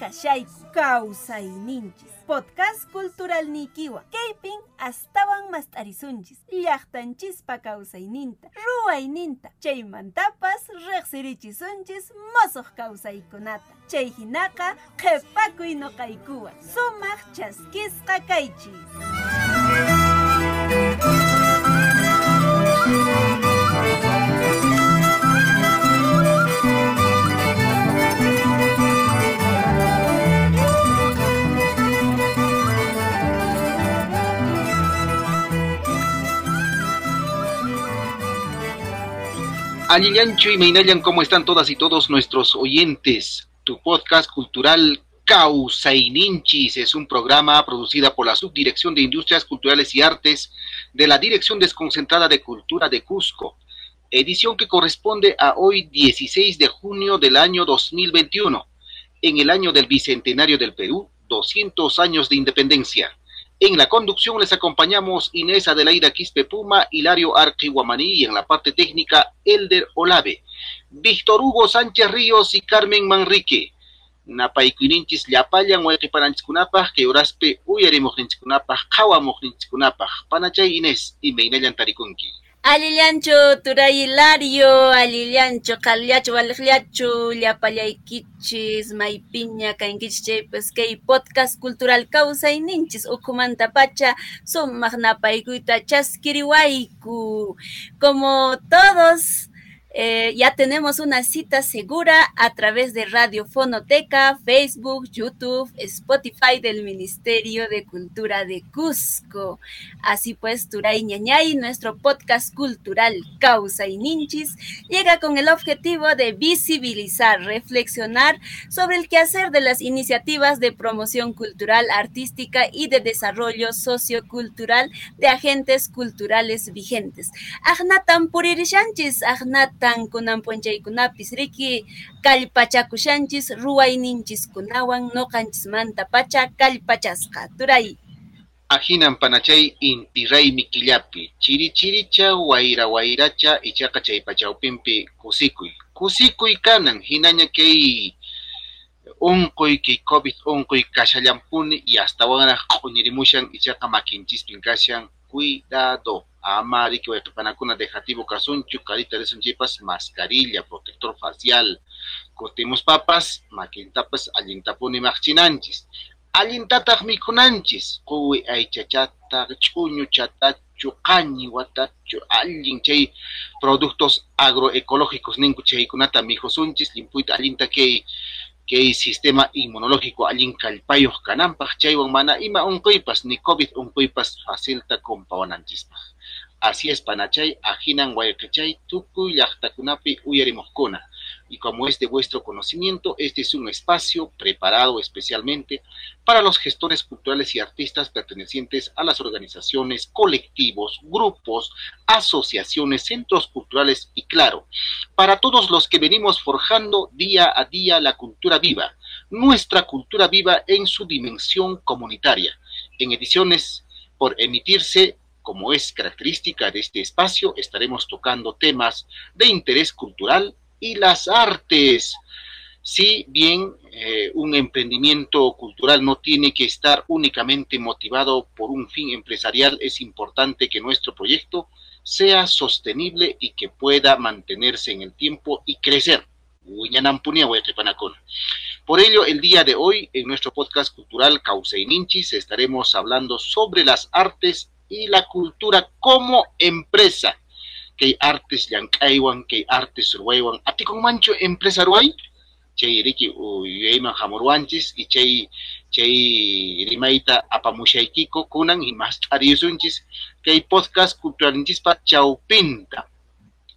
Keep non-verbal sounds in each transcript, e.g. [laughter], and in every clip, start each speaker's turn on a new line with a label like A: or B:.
A: kashayku kawsayninchis podcast cultural nikiwa kaypin astawan mast'arisunchis llaqtanchispa kawsayninta ruwayninta chaymantapas riqsirichisunchis mosoq kawsaykunata chay hinaqa qhipakuy noqaykuwan sumaq chaskisqa kaychis
B: Aliliancho y Meinayan, ¿cómo están todas y todos nuestros oyentes? Tu podcast cultural Causaininchis es un programa producido por la Subdirección de Industrias Culturales y Artes de la Dirección Desconcentrada de Cultura de Cusco, edición que corresponde a hoy 16 de junio del año 2021, en el año del Bicentenario del Perú, 200 años de independencia. En la conducción les acompañamos Inés Adelaida Quispe Puma, Hilario Arqui Guamaní y en la parte técnica Elder Olave, Víctor Hugo Sánchez Ríos y Carmen Manrique. Napaykuninchis llapayan wayqipananchikkunapaq que uraspe uyarimuqninchikkunapaq qhawamuqninchikkunapaq panachay Inés y Meinayan tarikunki.
A: Alillancho turay Hilario, alillancho qhalillachu waliqllachu llapallaykichis maypiña kankichis chaypas kay podcast cultural kawsayninchis ukhumanta pacha sumaq napaykuyta chaskiriwayku. Como todos eh, ya tenemos una cita segura a través de Radio Fonoteca, Facebook, YouTube, Spotify del Ministerio de Cultura de Cusco. Así pues, Turay Ñañay, nuestro podcast cultural Causa y Ninchis, llega con el objetivo de visibilizar, reflexionar sobre el quehacer de las iniciativas de promoción cultural, artística y de desarrollo sociocultural de agentes culturales vigentes. Agnatan puririshanchis, agnatan tan kunan punchaykunapis riki kallpachakushanchis ruwayninchiskunawan noqanchismanta pacha kallpachasqa turay
B: Ajinan panachay inti raymi killapi, chiri chiricha, wayra wayracha, ichaqa chay pachawpinpi kusikuy. Kusikuy kanan, hinaña kay unquy kay COVID unquy kashallampuni y hasta wana q'uñirimushan ichaqa makinchispin kashan cuidado. Ama riki wayqipanakuna dejativo kasunchu, carita risunchaypas mascarilla, protector facial. Kutimus papas, makintapas allintapuni maqchinanchis. Allintataq mikunanchis, quwi aychachata, ch'uñuchatachu, qañiwatachu, allin chay productos agroecológicos ninku chaykunata mijusunchis, limpuyta allinta kay sistema inmunológico allin kallpayuq kananpaq chaywan mana ima unquypas ni COVID unquypas facilta compawananchispaq. Así es, Panachay, Ajinan Guayacachay, Tucuy, Yachtacunapi, Uyarimuscona. Y como es de vuestro conocimiento, este es un espacio preparado especialmente para los gestores culturales y artistas pertenecientes a las organizaciones, colectivos, grupos, asociaciones, centros culturales y, claro, para todos los que venimos forjando día a día la cultura viva, nuestra cultura viva en su dimensión comunitaria, en ediciones por emitirse como es característica de este espacio, estaremos tocando temas de interés cultural y las artes. Si bien eh, un emprendimiento cultural no tiene que estar únicamente motivado por un fin empresarial, es importante que nuestro proyecto sea sostenible y que pueda mantenerse en el tiempo y crecer. Por ello, el día de hoy, en nuestro podcast cultural Causa y Ninchis, estaremos hablando sobre las artes y la cultura como empresa. Que artes llankaywan, que artes ruaywan. Ati con mancho empresa ruay. Chay riki uyayman hamurwanchis y chay chay rimayta apamushaykiko kunan y más tariusunchis que hay podcast culturalinchis chaupinta.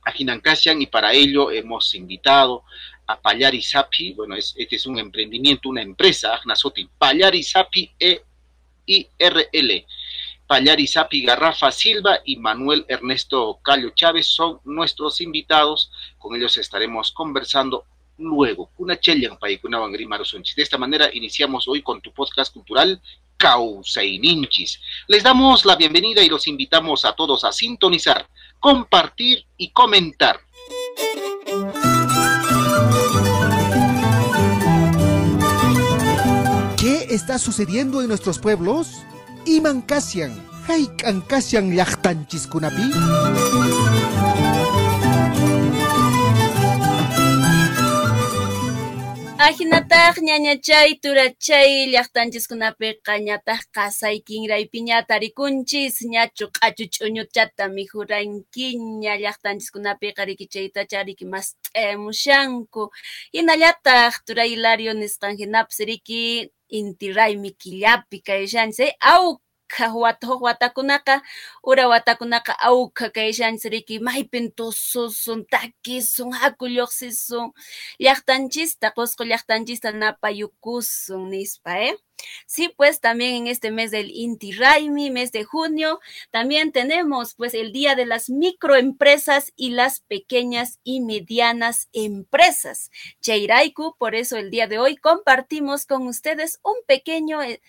B: Ajinankashan y para ello hemos invitado a Pallari Sapi, bueno, es, este es un emprendimiento, una empresa, Agnasoti, Pallari Sapi e IRL. Pallari Sapi Garrafa Silva y Manuel Ernesto Callo Chávez son nuestros invitados. Con ellos estaremos conversando luego. Una chellan paikunawan De esta manera iniciamos hoy con tu podcast cultural Causa y Ninchis. Les damos la bienvenida y los invitamos a todos a sintonizar, compartir y comentar.
C: está sucediendo en nuestros pueblos? Iman Kasian, Haikan Kasian Kunapi.
A: Ajinataq ñañachay turachay llaqtanchiskunapiqa ñataq qasay kinraypi ña tarikunchis ñachu q'achu ch'uñuchata mijurankiña llaqtanchiskunapiqa rikichaytacha riki mas t'emushanku hinallataq turay Hilario nisqan hinapas riki inti raymi killapi kayshanchis aw wata huk watakunaqa ura watakunaqa awkha kayshanchis riki maypin tususun takisun haku lluqsisun llaqtanchista qusqu llaqtanchista napayukusun nispa eh Sí, pues también en este mes del Inti Raimi, mes de junio, también tenemos pues el Día de las Microempresas y las Pequeñas y Medianas Empresas. Cheiraiku, por eso el día de hoy compartimos con ustedes un pequeño eh,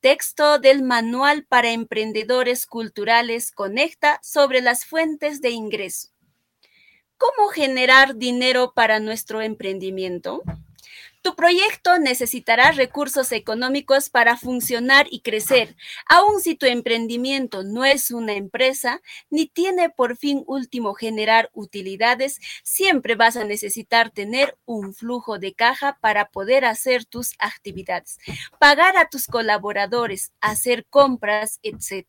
A: Texto del Manual para Emprendedores Culturales Conecta sobre las fuentes de ingreso. ¿Cómo generar dinero para nuestro emprendimiento? Tu proyecto necesitará recursos económicos para funcionar y crecer, aun si tu emprendimiento no es una empresa ni tiene por fin último generar utilidades, siempre vas a necesitar tener un flujo de caja para poder hacer tus actividades, pagar a tus colaboradores, hacer compras, etc.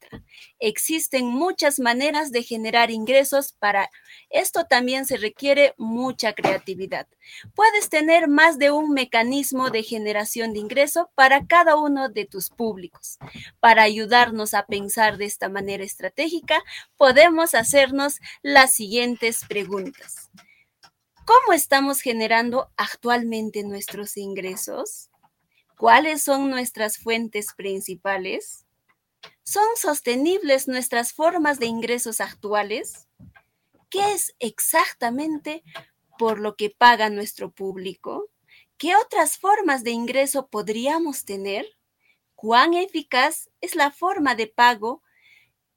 A: Existen muchas maneras de generar ingresos para esto también se requiere mucha creatividad. Puedes tener más de un mecanismo de generación de ingreso para cada uno de tus públicos. Para ayudarnos a pensar de esta manera estratégica, podemos hacernos las siguientes preguntas. ¿Cómo estamos generando actualmente nuestros ingresos? ¿Cuáles son nuestras fuentes principales? ¿Son sostenibles nuestras formas de ingresos actuales? ¿Qué es exactamente por lo que paga nuestro público? ¿Qué otras formas de ingreso podríamos tener? ¿Cuán eficaz es la forma de pago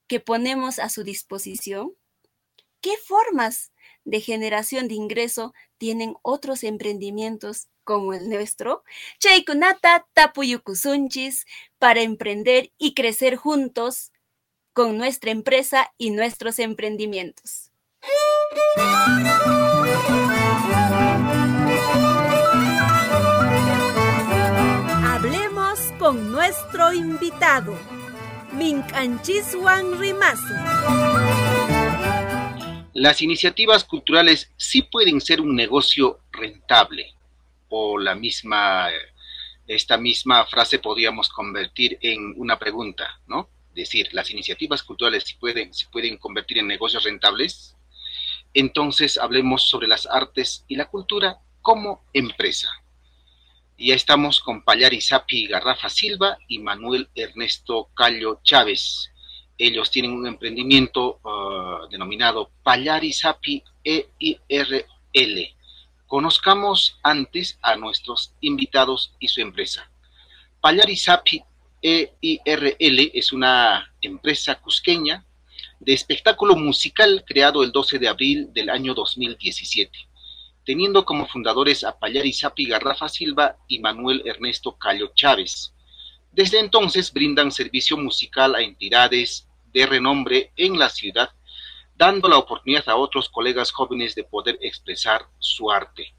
A: que ponemos a su disposición? ¿Qué formas de generación de ingreso tienen otros emprendimientos como el nuestro? Cheikunata tapuyukusunchis para emprender y crecer juntos con nuestra empresa y nuestros emprendimientos.
D: Con nuestro invitado, Minchanchisuan Rimasu.
B: Las iniciativas culturales sí pueden ser un negocio rentable, o la misma, esta misma frase podríamos convertir en una pregunta, ¿no? Decir, las iniciativas culturales sí pueden, se pueden convertir en negocios rentables. Entonces hablemos sobre las artes y la cultura como empresa. Ya estamos con Pallari Sapi Garrafa Silva y Manuel Ernesto Callo Chávez. Ellos tienen un emprendimiento uh, denominado Pallari Sapi EIRL. Conozcamos antes a nuestros invitados y su empresa. Pallari Sapi EIRL es una empresa cusqueña de espectáculo musical creado el 12 de abril del año 2017, teniendo como fundadores a Payari Sapi Garrafa Silva y Manuel Ernesto Callo Chávez. Desde entonces brindan servicio musical a entidades de renombre en la ciudad, dando la oportunidad a otros colegas jóvenes de poder expresar su arte.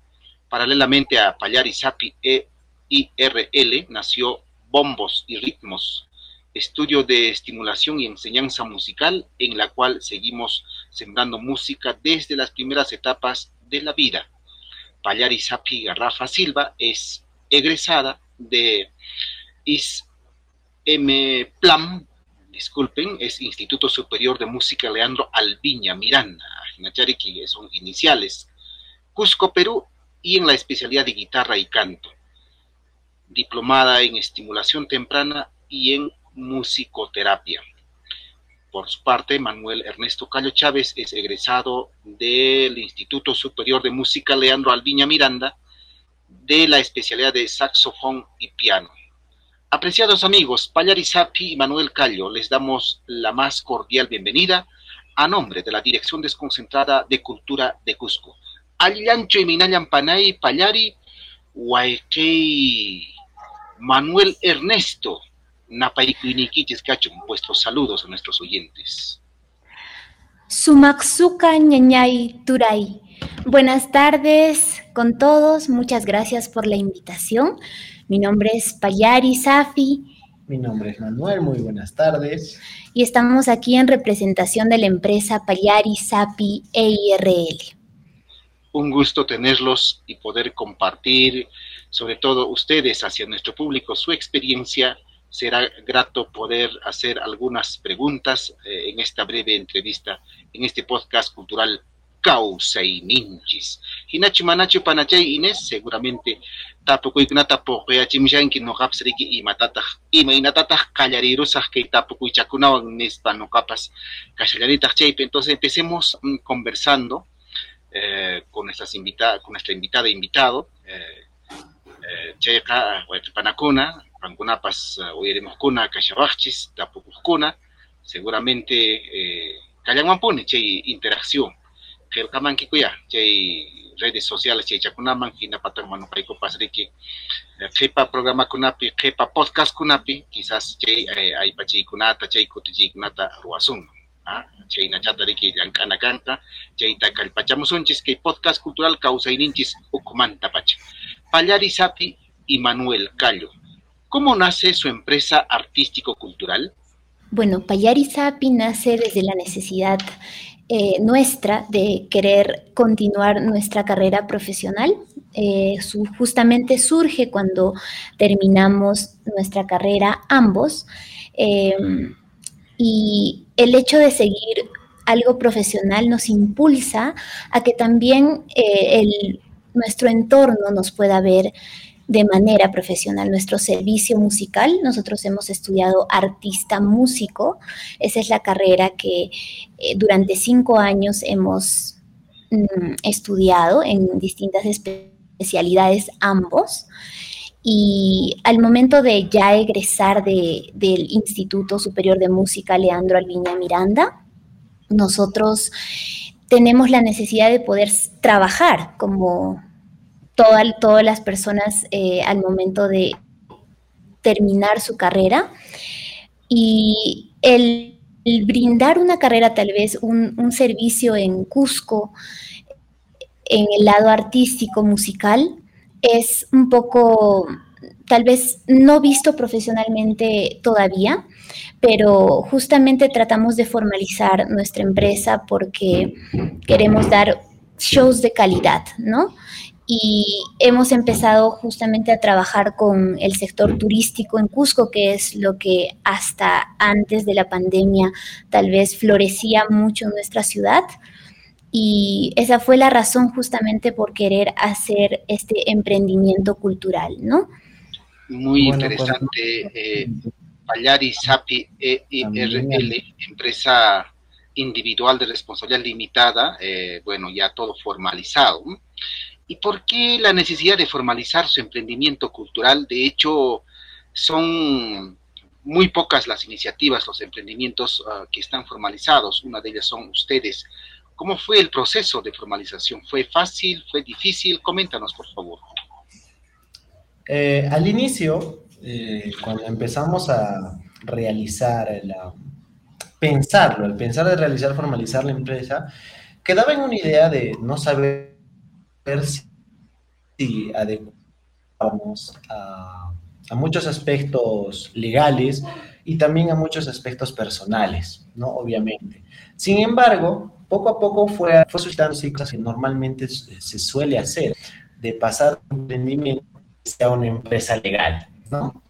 B: Paralelamente a Payari Sapi EIRL nació Bombos y Ritmos, estudio de estimulación y enseñanza musical en la cual seguimos sembrando música desde las primeras etapas de la vida. Payari Sapi Garrafa Silva es egresada de ISM Plam, disculpen, es Instituto Superior de Música Leandro Albiña Miranda, que son iniciales, Cusco, Perú, y en la especialidad de guitarra y canto. Diplomada en estimulación temprana y en musicoterapia. Por su parte, Manuel Ernesto Callo Chávez es egresado del Instituto Superior de Música Leandro Alviña Miranda de la especialidad de saxofón y piano. Apreciados amigos, Pallarizapi y Manuel Callo, les damos la más cordial bienvenida a nombre de la Dirección Desconcentrada de Cultura de Cusco. Allancho y Minayan Panay Pallari, Manuel Ernesto, Napaikuiniquiches Cachum, vuestros saludos a nuestros oyentes.
E: Sumaksuka ñañay turay. Buenas tardes con todos, muchas gracias por la invitación. Mi nombre es Payari Safi.
F: Mi nombre es Manuel, muy buenas tardes.
E: Y estamos aquí en representación de la empresa Payari Sapi EIRL.
B: Un gusto tenerlos y poder compartir, sobre todo ustedes, hacia nuestro público, su experiencia será grato poder hacer algunas preguntas eh, en esta breve entrevista, en este podcast cultural Causa y Ninchis. Hinachi Manachi Panachay Inés, seguramente tapukuyknata puquyachimshanki noqapsriki imatataq ima inatataq qallarirusaq kay tapukuychakunawan nispa noqapas kashallaritaq chaypi. Entonces empecemos mm, conversando eh, con, nuestras invita con nuestra invitada invitado. Eh, eh, panakuna, Pankunapas uh, uyarimuskuna kashabaqchis, tapukuskuna, seguramente eh, kallanmanpuni chay interacción. Qillqamankikuya chay redes sociales chay chakunaman hinapatan manupaykupas riki qhipa programakunapi, qhipa podcastkunapi, quizás chay eh, aypachiykunata, chay kutilliykunata ruwasunman. ¿ah? chay nachata riki llank'ana kanqa, chayta kallpachamusunchis kay podcast cultural kawsayninchis ukumanta pacha. Pallari Sapi y Manuel Callo. ¿Cómo nace su empresa artístico-cultural?
E: Bueno, Payari Sapi nace desde la necesidad eh, nuestra de querer continuar nuestra carrera profesional. Eh, su, justamente surge cuando terminamos nuestra carrera ambos. Eh, y el hecho de seguir algo profesional nos impulsa a que también nuestro entorno nos pueda ver de manera profesional. Nuestro servicio musical, nosotros hemos estudiado artista músico, esa es la carrera que eh, durante cinco años hemos mm, estudiado en distintas especialidades ambos. Y al momento de ya egresar del Instituto Superior de Música Leandro Alviña Miranda, nosotros tenemos la necesidad de poder trabajar como todas las personas eh, al momento de terminar su carrera. Y el, brindar una carrera, tal vez un, servicio en Cusco, en el lado artístico, musical, es un poco, tal vez no visto profesionalmente todavía, pero justamente tratamos de formalizar nuestra empresa porque queremos dar shows de calidad, ¿no? Y hemos empezado justamente a trabajar con el sector turístico en Cusco, que es lo que hasta antes de la pandemia tal vez florecía mucho en nuestra ciudad. Y esa fue la razón justamente por querer hacer este emprendimiento cultural, ¿no?
B: Muy pues, interesante. Eh, Pallari Sapi EIRL, empresa individual de responsabilidad limitada, eh, bueno, ya todo formalizado. ¿Y por qué la necesidad de formalizar su emprendimiento cultural? De hecho, son muy pocas las iniciativas, los emprendimientos uh, que están formalizados. Una de ellas son ustedes. ¿Cómo fue el proceso de formalización? ¿Fue fácil? ¿Fue difícil? Coméntanos, por favor.
F: Eh, al inicio, eh, cuando empezamos a realizar, la, pensarlo, el pensar de realizar, formalizar la empresa, quedaba en una idea de no saber si adecuamos a, muchos aspectos legales y también a muchos aspectos personales, ¿no? Obviamente. Sin embargo, poco a poco fue, fue suscitando cosas que normalmente se suele hacer, de pasar un emprendimiento a una empresa legal, ¿no?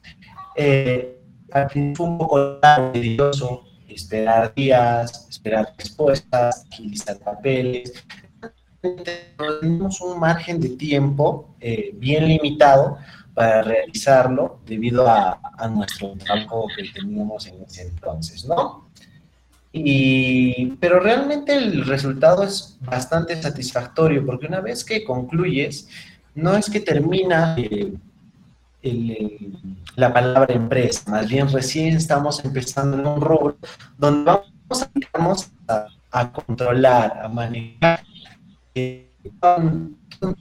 F: Eh, al fin fue un poco tedioso esperar días, esperar respuestas, agilizar papeles, tenemos un margen de tiempo eh, bien limitado para realizarlo debido a, nuestro trabajo que teníamos en ese entonces, ¿no? Y, pero realmente el resultado es bastante satisfactorio porque una vez que concluyes, no es que termina eh, la palabra empresa, más bien recién estamos empezando en un rol donde vamos a, a controlar, a manejar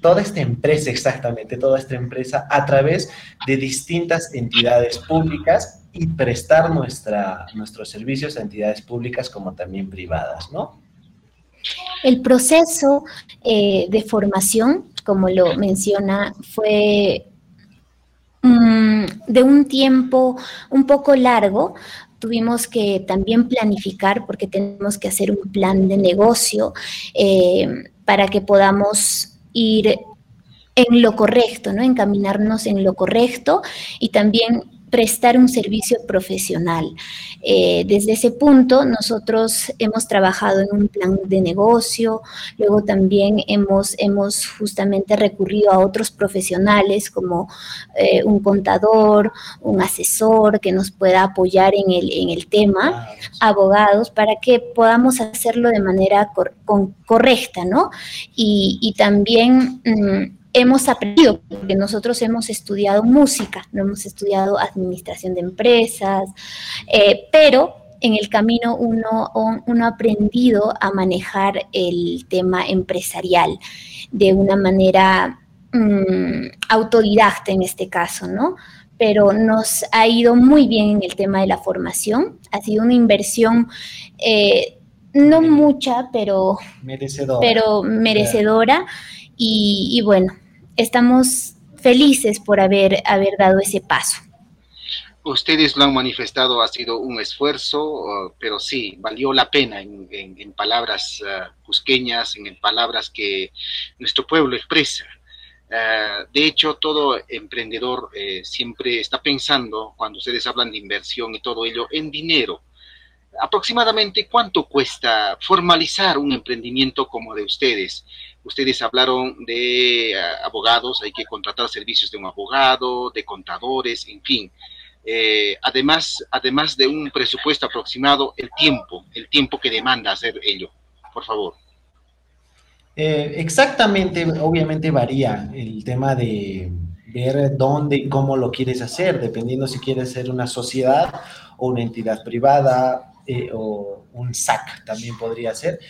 F: toda esta empresa, exactamente, toda esta empresa a través de distintas entidades públicas y prestar nuestra, nuestros servicios a entidades públicas como también privadas, ¿no?
E: El proceso eh, de formación, como lo menciona, fue mm, de un tiempo un poco largo. Tuvimos que también planificar porque tenemos que hacer un plan de negocio eh, para que podamos ir en lo correcto, ¿no? Encaminarnos en lo correcto y también prestar un servicio profesional. Eh, desde ese punto, nosotros hemos trabajado en un plan de negocio, luego también hemos, hemos justamente recurrido a otros profesionales como eh, un contador, un asesor que nos pueda apoyar en el, en el tema, abogados, para que podamos hacerlo de manera correcta, ¿no? Y, también... Mm, hemos aprendido, porque nosotros hemos estudiado música, no hemos estudiado administración de empresas, eh, pero en el camino uno, uno ha aprendido a manejar el tema empresarial de una manera mm, autodidacta en este caso, ¿no? Pero nos ha ido muy bien en el tema de la formación, ha sido una inversión... Eh, no mucha, pero merecedora. Pero merecedora. y, bueno, estamos felices por haber, haber dado ese paso.
B: Ustedes lo han manifestado, ha sido un esfuerzo, uh, pero sí, valió la pena en, palabras uh, cusqueñas, en palabras que nuestro pueblo expresa. Uh, de hecho, todo emprendedor eh, siempre está pensando, cuando ustedes hablan de inversión y todo ello, en dinero. Aproximadamente, ¿cuánto cuesta formalizar un emprendimiento como de ustedes? Ustedes hablaron de eh, abogados, hay que contratar servicios de un abogado, de contadores, en fin. Eh, además, además de un presupuesto aproximado, el tiempo, el tiempo que demanda hacer ello. Por favor.
F: Eh, exactamente, obviamente varía el tema de ver dónde y cómo lo quieres hacer, dependiendo si quieres ser una sociedad o una entidad privada o un SAC también podría ser.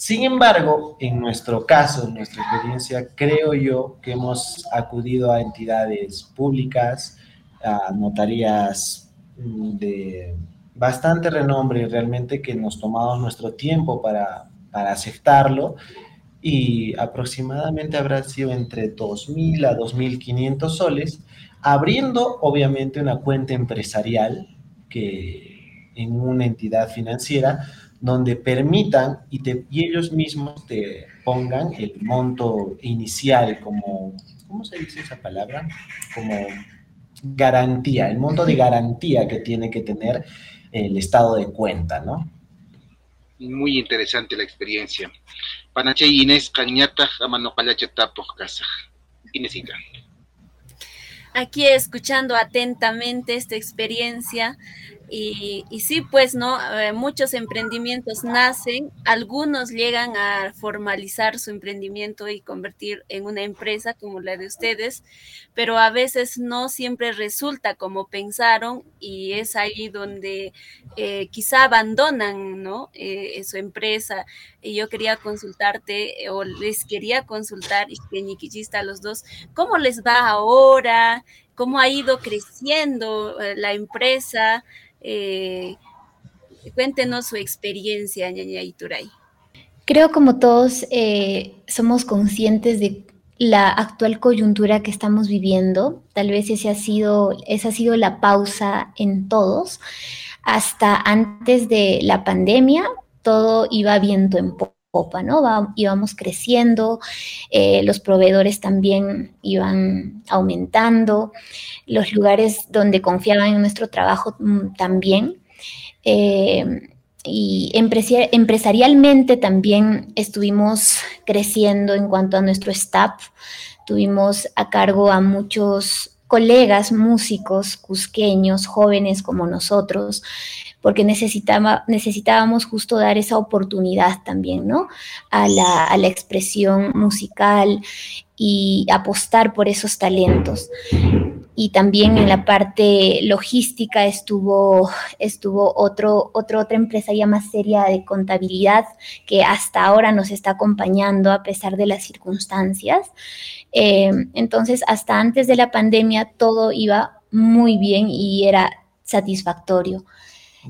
F: Sin embargo, en nuestro caso, en nuestra experiencia, creo yo que hemos acudido a entidades públicas, a notarías mm, de bastante renombre realmente que nos tomamos nuestro tiempo para, para aceptarlo. Y aproximadamente habrá sido entre 2.000 a 2.500 soles, abriendo obviamente una cuenta empresarial que en una entidad financiera donde permitan y, ellos mismos te pongan el monto inicial como, ¿cómo se dice esa palabra? Como garantía, el monto de garantía que tiene que tener el estado de cuenta, ¿no?
B: Muy interesante la experiencia. Panache Inés Cañata, Casa. Inesita.
A: Aquí escuchando atentamente esta experiencia, y, sí, pues, ¿no? Eh, muchos emprendimientos nacen, algunos llegan a formalizar su emprendimiento y convertir en una empresa como la de ustedes, pero a veces no siempre resulta como pensaron y es ahí donde eh, quizá abandonan, ¿no? Eh, su empresa. Y yo quería consultarte, o les quería consultar, y a los dos, ¿cómo les va ahora? ¿Cómo ha ido creciendo la empresa? Eh, cuéntenos su experiencia, Ñaña Ituray.
E: Creo como todos eh, somos conscientes de la actual coyuntura que estamos viviendo. Tal vez ese ha sido, esa ha sido la pausa en todos. Hasta antes de la pandemia, todo iba viento en popa, ¿no? íbamos creciendo, eh, los proveedores también iban aumentando, los lugares donde confiaban en nuestro trabajo mm, también. Eh, y empresarialmente también estuvimos creciendo en cuanto a nuestro staff. Tuvimos a cargo a muchos colegas músicos cusqueños, jóvenes como nosotros, porque necesitábamos justo dar esa oportunidad también, ¿no? A la, a la expresión musical y apostar por esos talentos. y también en la parte logística estuvo, estuvo otro, otra empresa ya más seria de contabilidad que hasta ahora nos está acompañando a pesar de las circunstancias. Eh, entonces, hasta antes de la pandemia todo iba muy bien y era satisfactorio.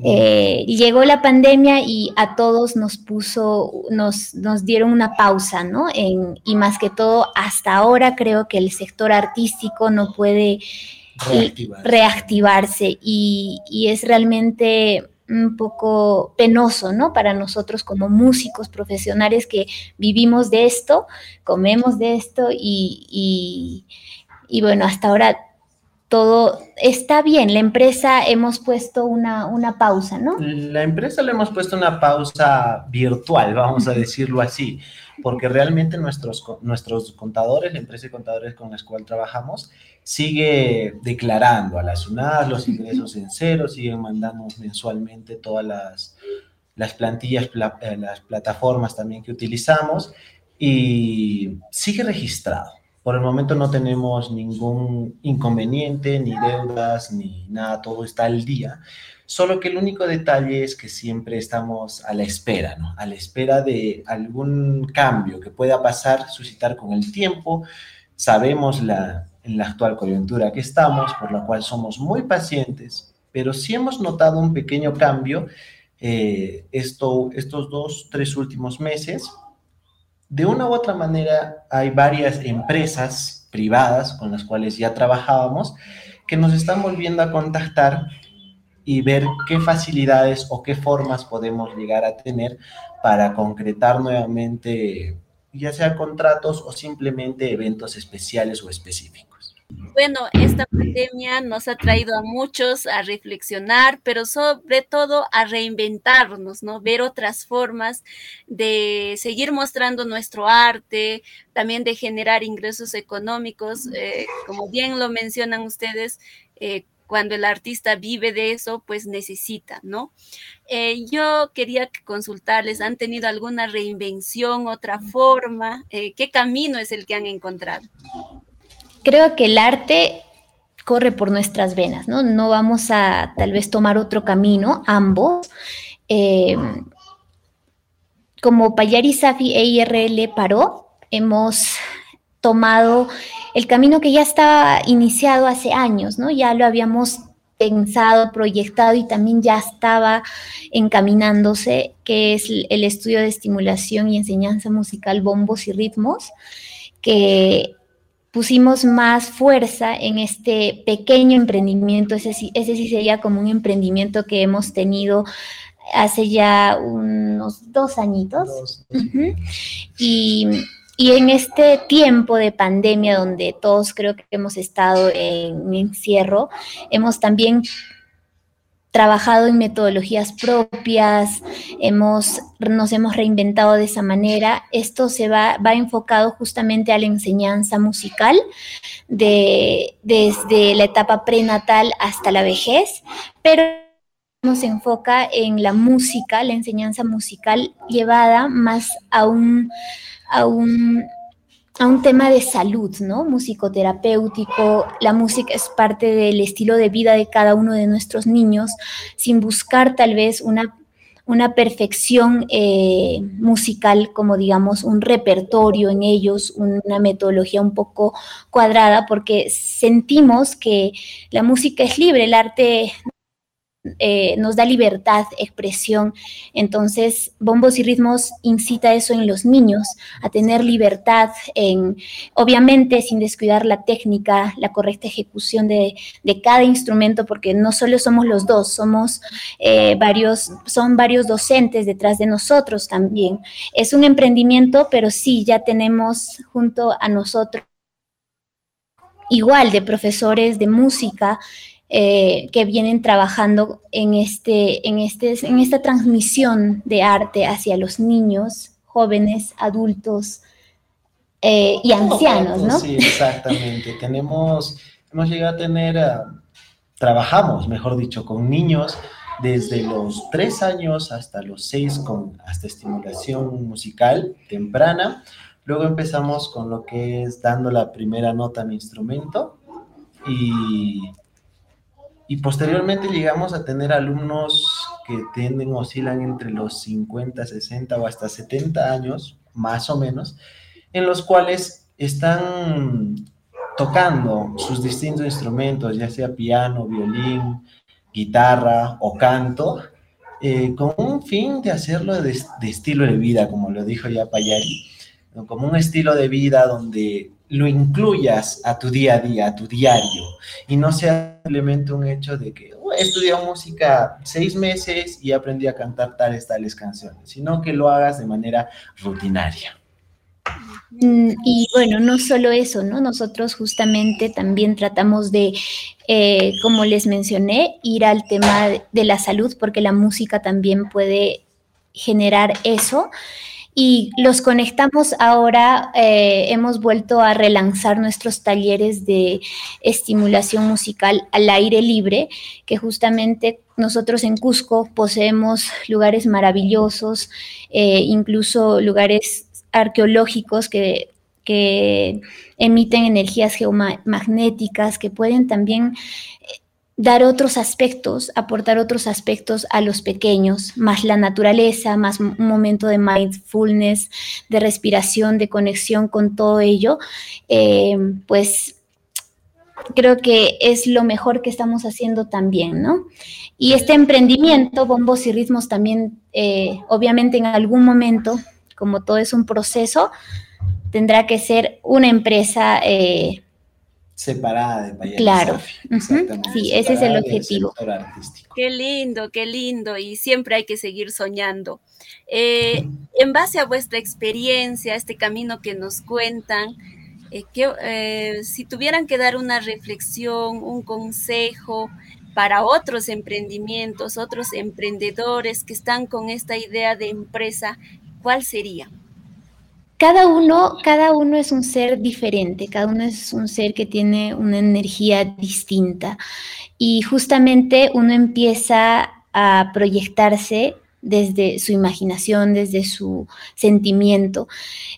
E: Eh, llegó la pandemia y a todos nos puso, nos, nos dieron una pausa, ¿no? y más que todo, hasta ahora creo que el sector artístico no puede reactivarse, y, y, es realmente un poco penoso, ¿no? Para nosotros como músicos profesionales que vivimos de esto, comemos de esto y, y, y bueno, hasta ahora todo está bien. La empresa hemos puesto una, pausa, ¿no?
F: La empresa le hemos puesto una pausa virtual, vamos a decirlo así, porque realmente nuestros, nuestros contadores, la empresa de contadores con la cual trabajamos, sigue declarando a la SUNAT los ingresos en cero, siguen mandando mensualmente todas las, las plantillas, eh, las plataformas también que utilizamos y sigue registrado. Por el momento no tenemos ningún inconveniente, ni deudas, ni nada, todo está al día. Solo que el único detalle es que siempre estamos a la espera, ¿no? A la espera de algún cambio que pueda pasar, suscitar con el tiempo. Sabemos la, en la actual coyuntura que estamos, por la cual somos muy pacientes, pero sí hemos notado un pequeño cambio eh, esto, estos dos, tres últimos meses de una u otra manera hay varias empresas privadas con las cuales ya trabajábamos que nos están volviendo a contactar y ver qué facilidades o qué formas podemos llegar a tener para concretar nuevamente ya sea contratos o simplemente eventos especiales o específicos.
A: Bueno, esta pandemia nos ha traído a muchos a reflexionar, pero sobre todo a reinventarnos, ¿no? Ver otras formas de seguir mostrando nuestro arte, también de generar ingresos económicos, eh, como bien lo mencionan ustedes. Eh, cuando el artista vive de eso, pues necesita, ¿no? Eh, yo quería consultarles, ¿han tenido alguna reinvención, otra forma? ¿Qué camino es el que han encontrado?
E: Creo que el arte corre por nuestras venas, ¿no? No vamos a tal vez tomar otro camino, ambos. Eh, como Payari Safi EIRL paró, hemos tomado el camino que ya estaba iniciado hace años, ¿no? Ya lo habíamos pensado, proyectado y también ya estaba encaminándose, que es el estudio de estimulación y enseñanza musical, bombos y ritmos, que pusimos más fuerza en este pequeño emprendimiento, ese, ese sí sería como un emprendimiento que hemos tenido hace ya unos dos añitos. y, y, en este tiempo de pandemia donde todos creo que hemos estado en encierro, hemos también trabajado en metodologías propias, hemos, nos hemos reinventado de esa manera. Esto se va, va enfocado justamente a la enseñanza musical de, desde la etapa prenatal hasta la vejez, pero nos enfoca en la música, la enseñanza musical llevada más a un, a un a un tema de salud, ¿no? Musicoterapéutico. La música es parte del estilo de vida de cada uno de nuestros niños, sin buscar tal vez una, una perfección eh, musical, como digamos, un repertorio en ellos, una metodología un poco cuadrada, porque sentimos que la música es libre, el arte eh, nos da libertad, expresión. Entonces, bombos y ritmos incita eso en los niños, a tener libertad, en, obviamente sin descuidar la técnica, la correcta ejecución de, cada instrumento, porque no solo somos los dos, somos eh, varios, son varios docentes detrás de nosotros también. Es un emprendimiento, pero sí, ya tenemos junto a nosotros igual de profesores de música eh, que vienen trabajando en, este, en, este, en esta transmisión de arte hacia los niños, jóvenes, adultos eh, y ancianos, ¿no?
F: Sí, exactamente. [laughs] Tenemos, hemos llegado a tener, ah, trabajamos, mejor dicho, con niños desde los tres años hasta los seis con hasta estimulación musical temprana. Luego empezamos con lo que es dando la primera nota al instrumento y, y posteriormente llegamos a tener alumnos que tienden, oscilan entre los 50, 60 o hasta 70 años, más o menos, en los cuales están tocando sus distintos instrumentos, ya sea piano, violín, guitarra o canto, eh, con un fin de hacerlo de, estilo de vida, como lo dijo ya Payari, como un estilo de vida donde lo incluyas a tu día a día, a tu diario, y no sea simplemente un hecho de que oh, he estudiado música seis meses y aprendí a cantar tales, tales canciones, sino que lo hagas de manera rutinaria.
E: Mm, y bueno, no solo eso, ¿no? Nosotros justamente también tratamos de, eh, como les mencioné, ir al tema de la salud, porque la música también puede generar eso. Y los conectamos ahora, eh, hemos vuelto a relanzar nuestros talleres de estimulación musical al aire libre, que justamente nosotros en Cusco poseemos lugares maravillosos, eh, incluso lugares arqueológicos que, emiten energías geomagnéticas, que pueden también dar otros aspectos, aportar otros aspectos a los pequeños, más la naturaleza, más un momento de mindfulness, de respiración, de conexión con todo ello, eh, pues creo que es lo mejor que estamos haciendo también, ¿no? Y este emprendimiento, bombos y ritmos también, eh, obviamente en algún momento como todo es un proceso, tendrá que ser una empresa eh,
F: separada de
E: Payari Claro, sí, ese es el objetivo.
A: Qué lindo, qué lindo, y siempre hay que seguir soñando. Eh, en base a vuestra experiencia, este camino que nos cuentan, eh, que, si tuvieran que dar una reflexión, un consejo para otros emprendimientos, otros emprendedores que están con esta idea de empresa, ¿cuál sería?
E: Cada uno, cada uno es un ser diferente, cada uno es un ser que tiene una energía distinta y justamente uno empieza a proyectarse desde su imaginación, desde su sentimiento.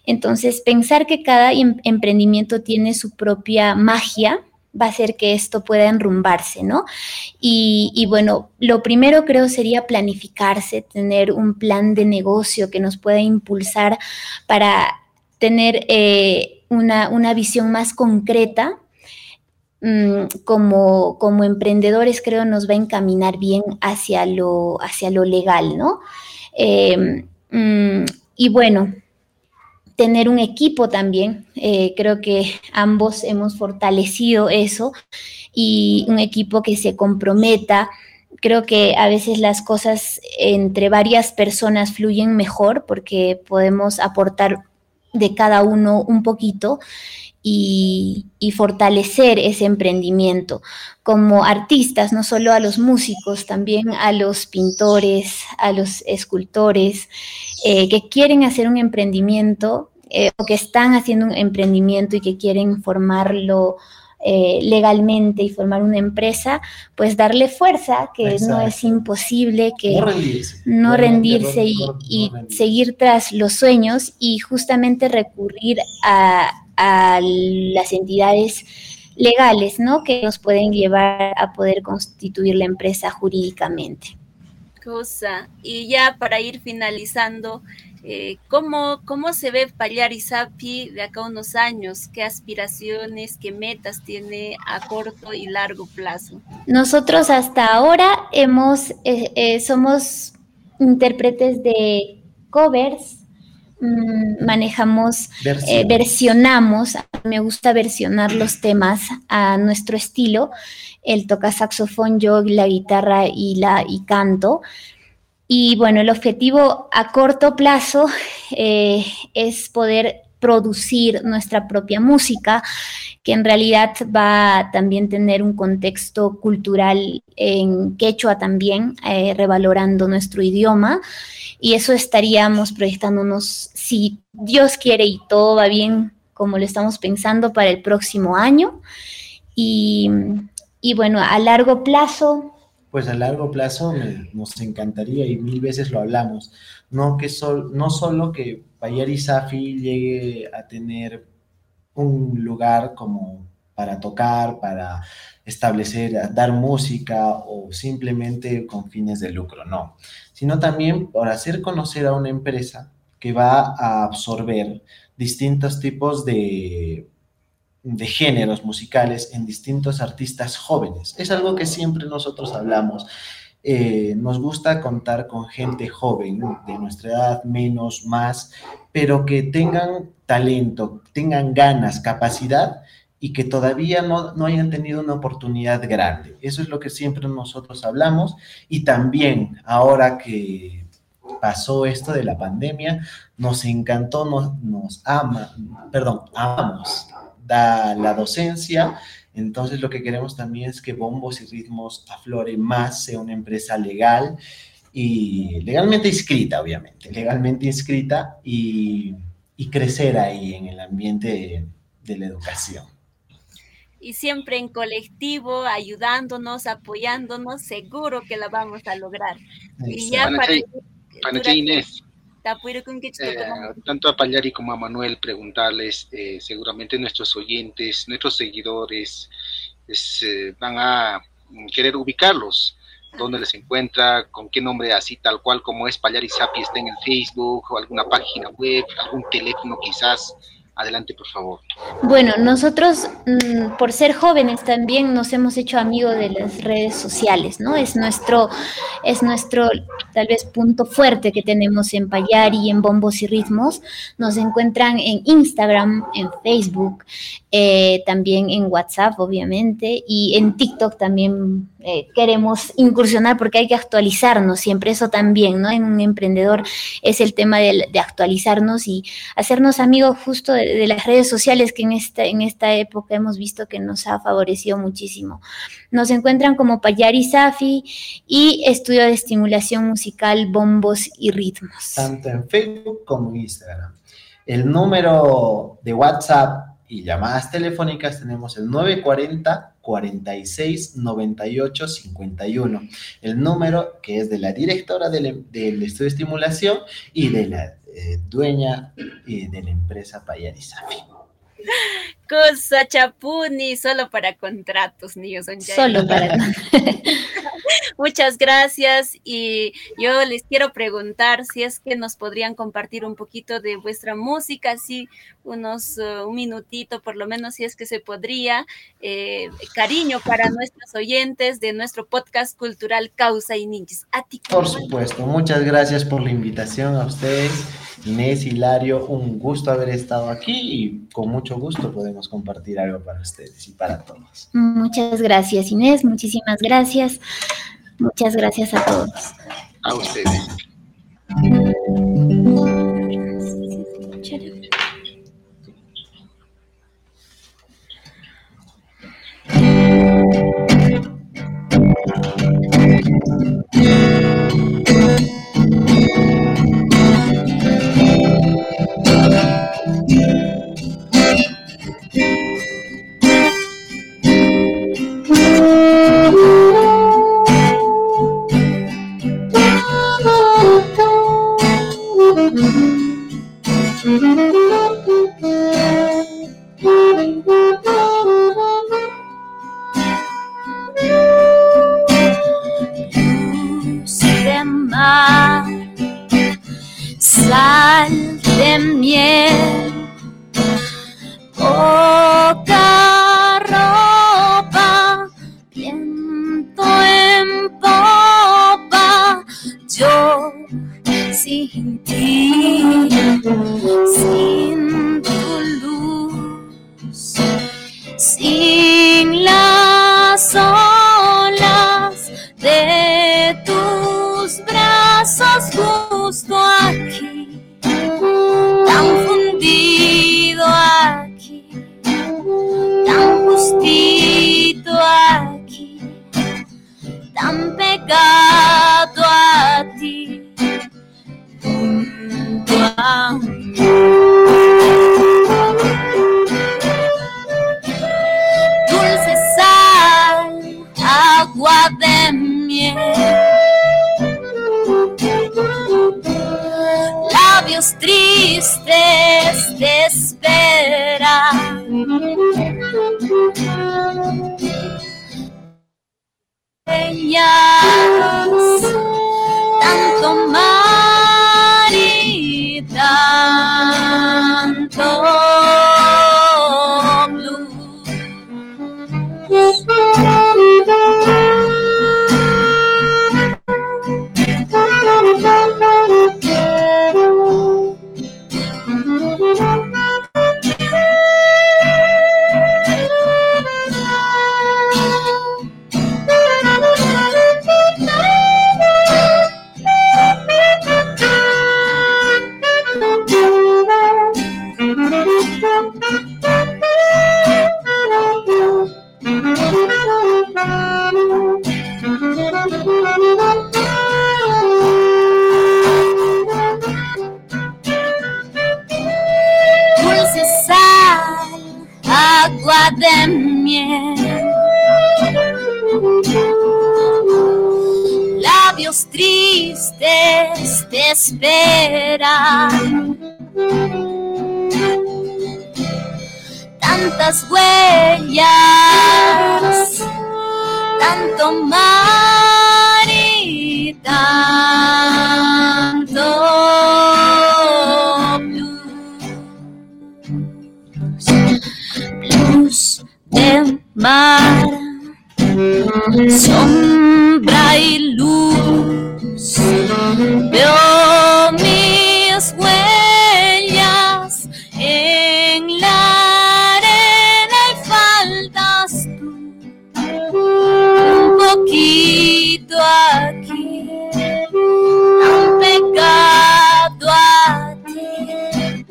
E: Entonces, pensar que cada em-, emprendimiento tiene su propia magia, va a hacer que esto pueda enrumbarse, ¿no? Y, bueno, lo primero creo sería planificarse, tener un plan de negocio que nos pueda impulsar para tener eh, una, visión más concreta. Mm, como, como emprendedores creo nos va a encaminar bien hacia lo, hacia lo legal, ¿no? Eh, mm, y bueno, tener un equipo también. Eh, creo que ambos hemos fortalecido eso y un equipo que se comprometa. Creo que a veces las cosas entre varias personas fluyen mejor porque podemos aportar de cada uno un poquito y, fortalecer ese emprendimiento como artistas, no solo a los músicos, también a los pintores, a los escultores eh, que quieren hacer un emprendimiento eh, o que están haciendo un emprendimiento y que quieren formarlo eh, legalmente y formar una empresa, pues darle fuerza, que no es imposible, que no rendirse, y, seguir tras los sueños y justamente recurrir a, las entidades legales, ¿no? Que nos pueden llevar a poder constituir la empresa jurídicamente.
A: Cosa. Y ya para ir finalizando, eh, ¿cómo, ¿cómo, se ve Sapi de acá a unos años? ¿Qué aspiraciones, qué metas tiene a corto y largo plazo?
E: Nosotros hasta ahora hemos, eh, eh, somos intérpretes de covers, mm, manejamos, versionamos, me gusta versionar los temas a nuestro estilo. Él toca saxofón, yo la guitarra y, la, y canto. Y bueno, el objetivo a corto plazo eh, es poder producir nuestra propia música, que en realidad va a también tener un contexto cultural en quechua también, eh, revalorando nuestro idioma. Y eso estaríamos proyectándonos, si Dios quiere y todo va bien como lo estamos pensando, para el próximo año. Y, y bueno, a largo plazo
F: pues a largo plazo nos encantaría y mil veces lo hablamos, no, que sol, no solo que y Safi llegue a tener un lugar como para tocar, para establecer, dar música o simplemente con fines de lucro, no, sino también para hacer conocer a una empresa que va a absorber distintos tipos de, de géneros musicales en distintos artistas jóvenes. Es algo que siempre nosotros hablamos. Eh, nos gusta contar con gente joven, de nuestra edad, menos, más, pero que tengan talento, tengan ganas, capacidad y que todavía no, no, hayan tenido una oportunidad grande. Eso es lo que siempre nosotros hablamos y también ahora que pasó esto de la pandemia, nos encantó, nos, nos ama, perdón, amamos da la docencia. Entonces lo que queremos también es que Bombos y Ritmos aflore más, sea una empresa legal y legalmente inscrita, obviamente, legalmente inscrita y, y crecer ahí en el ambiente de, de la educación
A: y siempre en colectivo, ayudándonos, apoyándonos, seguro que la vamos a lograr. Y ya
B: para, Inés. Eh, tanto a Pallari como a Manuel preguntarles, eh, seguramente nuestros oyentes, nuestros seguidores eh, van a querer ubicarlos, dónde les encuentra, con qué nombre así tal cual como es Pallari Sapi está en el Facebook o alguna página web, algún teléfono quizás Adelante, por favor.
E: Bueno, nosotros, mm, por ser jóvenes, también nos hemos hecho amigos de las redes sociales, ¿no? Es nuestro, es nuestro, tal vez, punto fuerte que tenemos en Payari, en Bombos y Ritmos. Nos encuentran en Instagram, en Facebook, eh, también en WhatsApp, obviamente, y en TikTok también eh, queremos incursionar porque hay que actualizarnos siempre, eso también, ¿no? En un emprendedor es el tema de, actualizarnos y hacernos amigos justo de, las redes sociales que en esta, en esta época hemos visto que nos ha favorecido muchísimo. Nos encuentran como Payari Safi y Estudio de Estimulación Musical Bombos y Ritmos.
F: Tanto en Facebook como en Instagram. El número de WhatsApp y llamadas telefónicas tenemos el 940 46 98 51. El número que es de la directora del, del estudio de estimulación y de la eh, dueña eh, de la empresa Payarizafi.
A: Cosa chapuni, solo para contratos, niños.
E: Solo para [laughs]
A: Muchas gracias y yo les quiero preguntar si es que nos podrían compartir un poquito de vuestra música, así unos uh, un minutito por lo menos si es que se podría. Eh, cariño para nuestros oyentes de nuestro podcast cultural Causa y Ninjas.
F: por supuesto, muchas gracias por la invitación a ustedes. Inés, Hilario, un gusto haber estado aquí y con mucho gusto podemos compartir algo para ustedes y para todos.
E: Muchas gracias, Inés, muchísimas gracias. Muchas gracias a todos.
B: A ustedes.
A: Tantas huellas, tanto mar y tanto blues, de mar, sombra y luz. Veo mis huellas en la arena y faltas tú un poquito aquí, tan pegado a ti,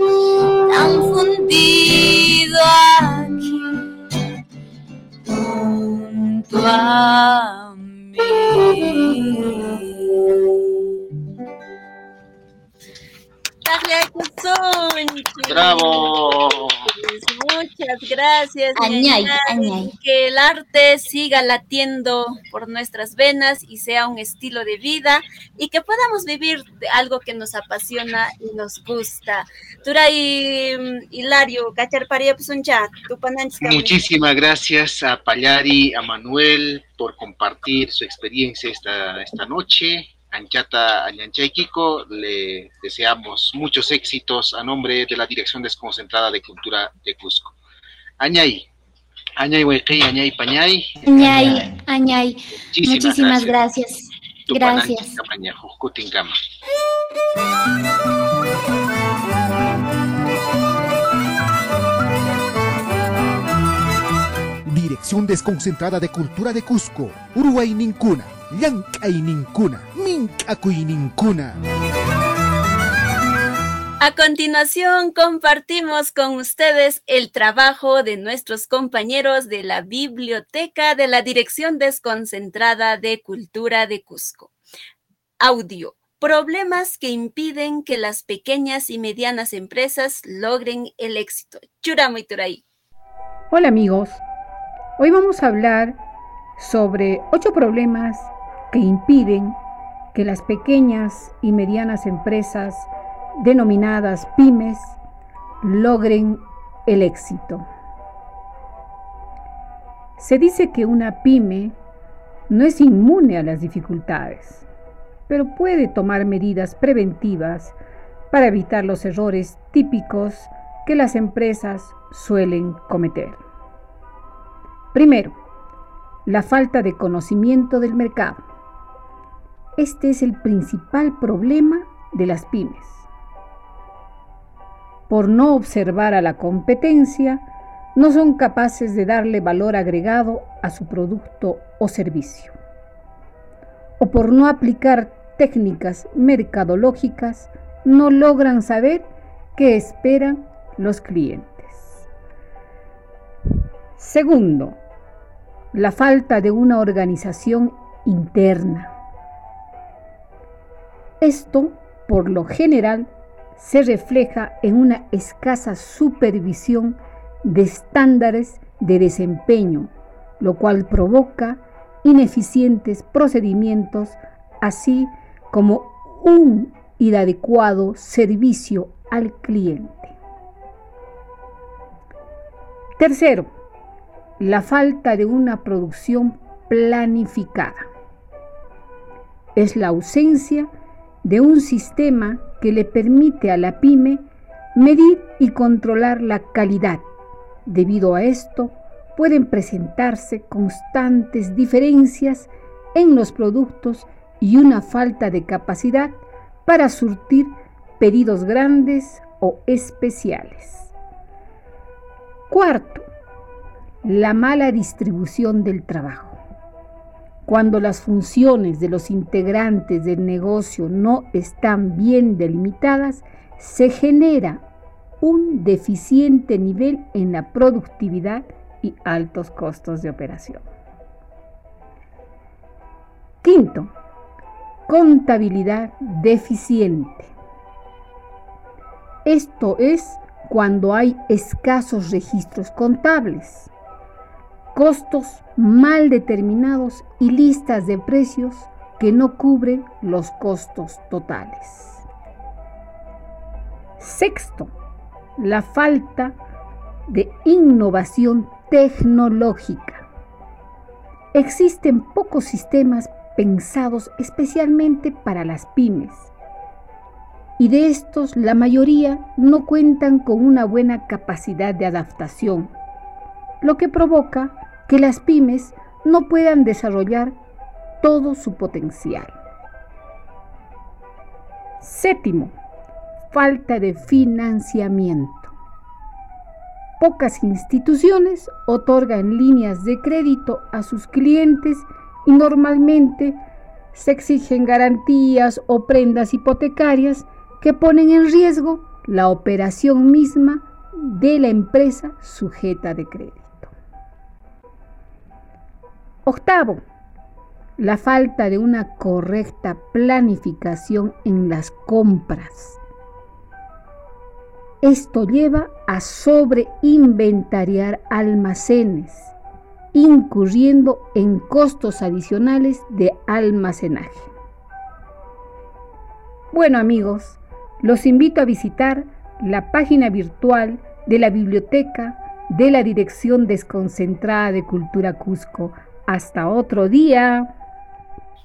A: tan fundido aquí, junto a
B: Bravo.
A: Muchas gracias.
E: Añay, añay.
A: Que el arte siga latiendo por nuestras venas y sea un estilo de vida y que podamos vivir de algo que nos apasiona y nos gusta. Turay mm, Hilario, Tupananchis,
B: Muchísimas gracias a Pallari, a Manuel por compartir su experiencia esta, esta noche. Anchata Añanchaykiko, le deseamos muchos éxitos a nombre de la Dirección Desconcentrada de Cultura de Cusco. Añay, Añay Huequey, Añay Pañay.
E: Añay, añay. Muchísimas gracias. Gracias.
C: Dirección Desconcentrada de Cultura de Cusco, Uruguay Nincuna, Llankay Nincuna, Mincacuy Nincuna.
A: A continuación, compartimos con ustedes el trabajo de nuestros compañeros de la Biblioteca de la Dirección Desconcentrada de Cultura de Cusco. Audio. Problemas que impiden que las pequeñas y medianas empresas logren el éxito. Churamo y Turay.
G: Hola amigos, hoy vamos a hablar sobre ocho problemas que impiden que las pequeñas y medianas empresas denominadas pymes logren el éxito. Se dice que una pyme no es inmune a las dificultades, pero puede tomar medidas preventivas para evitar los errores típicos que las empresas suelen cometer. Primero, la falta de conocimiento del mercado. Este es el principal problema de las pymes. Por no observar a la competencia, no son capaces de darle valor agregado a su producto o servicio. O por no aplicar técnicas mercadológicas, no logran saber qué esperan los clientes. Segundo, la falta de una organización interna. Esto, por lo general, se refleja en una escasa supervisión de estándares de desempeño, lo cual provoca ineficientes procedimientos, así como un inadecuado servicio al cliente. Tercero, la falta de una producción planificada. Es la ausencia de un sistema que le permite a la pyme medir y controlar la calidad. Debido a esto, pueden presentarse constantes diferencias en los productos y una falta de capacidad para surtir pedidos grandes o especiales. Cuarto, la mala distribución del trabajo. Cuando las funciones de los integrantes del negocio no están bien delimitadas, se genera un deficiente nivel en la productividad y altos costos de operación. Quinto, contabilidad deficiente. Esto es cuando hay escasos registros contables, costos mal determinados y listas de precios que no cubren los costos totales. Sexto, la falta de innovación tecnológica. Existen pocos sistemas pensados especialmente para las pymes y de estos la mayoría no cuentan con una buena capacidad de adaptación, lo que provoca que las pymes no puedan desarrollar todo su potencial. Séptimo, falta de financiamiento. Pocas instituciones otorgan líneas de crédito a sus clientes y normalmente se exigen garantías o prendas hipotecarias que ponen en riesgo la operación misma de la empresa sujeta de crédito. Octavo, la falta de una correcta planificación en las compras. Esto lleva a sobreinventariar almacenes, incurriendo en costos adicionales de almacenaje. Bueno amigos, los invito a visitar la página virtual de la biblioteca de la Dirección Desconcentrada de Cultura Cusco. Hasta otro día.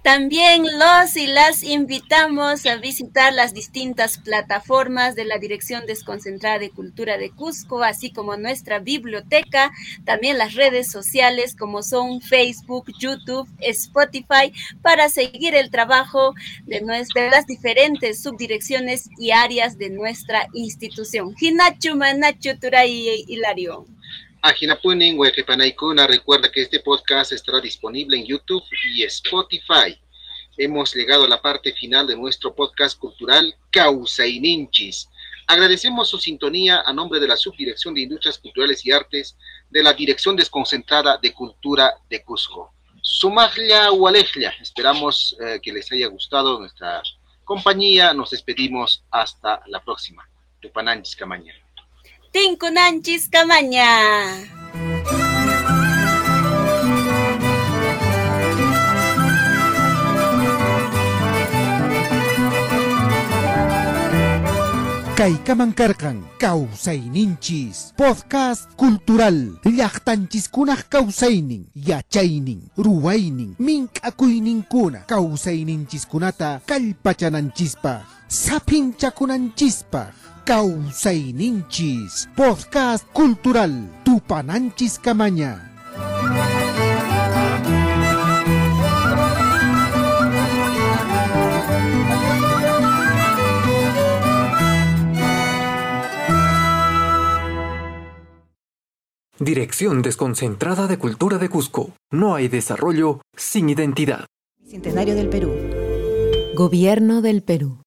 A: También los y las invitamos a visitar las distintas plataformas de la Dirección Desconcentrada de Cultura de Cusco, así como nuestra biblioteca, también las redes sociales como son Facebook, YouTube, Spotify, para seguir el trabajo de, nuestra, las diferentes subdirecciones y áreas de nuestra institución. Hinachu, Manachu, Turay, Hilario.
B: Ajinapunin, Huequepanaicuna, recuerda que este podcast estará disponible en YouTube y Spotify. Hemos llegado a la parte final de nuestro podcast cultural Causa y Ninchis. Agradecemos su sintonía a nombre de la Subdirección de Industrias Culturales y Artes de la Dirección Desconcentrada de Cultura de Cusco. Sumaglia Walejlia, esperamos eh, que les haya gustado nuestra compañía. Nos despedimos hasta la próxima. Tupananchis Camaña.
A: Tinkunanchis Camaña.
C: Kaikamankarakan, Ninchis, podcast cultural, llaqtanchiskunaj kawsaynin, yachaynin, ruwaynin, mink'akuyninkuna, kawsayninchiskuna kallpachananchispaj, sapinchakunanchispaj, Ninchis, podcast cultural, tupananchis kamaña.
H: Dirección Desconcentrada de Cultura de Cusco. No hay desarrollo sin identidad.
I: Centenario del Perú. Gobierno del Perú.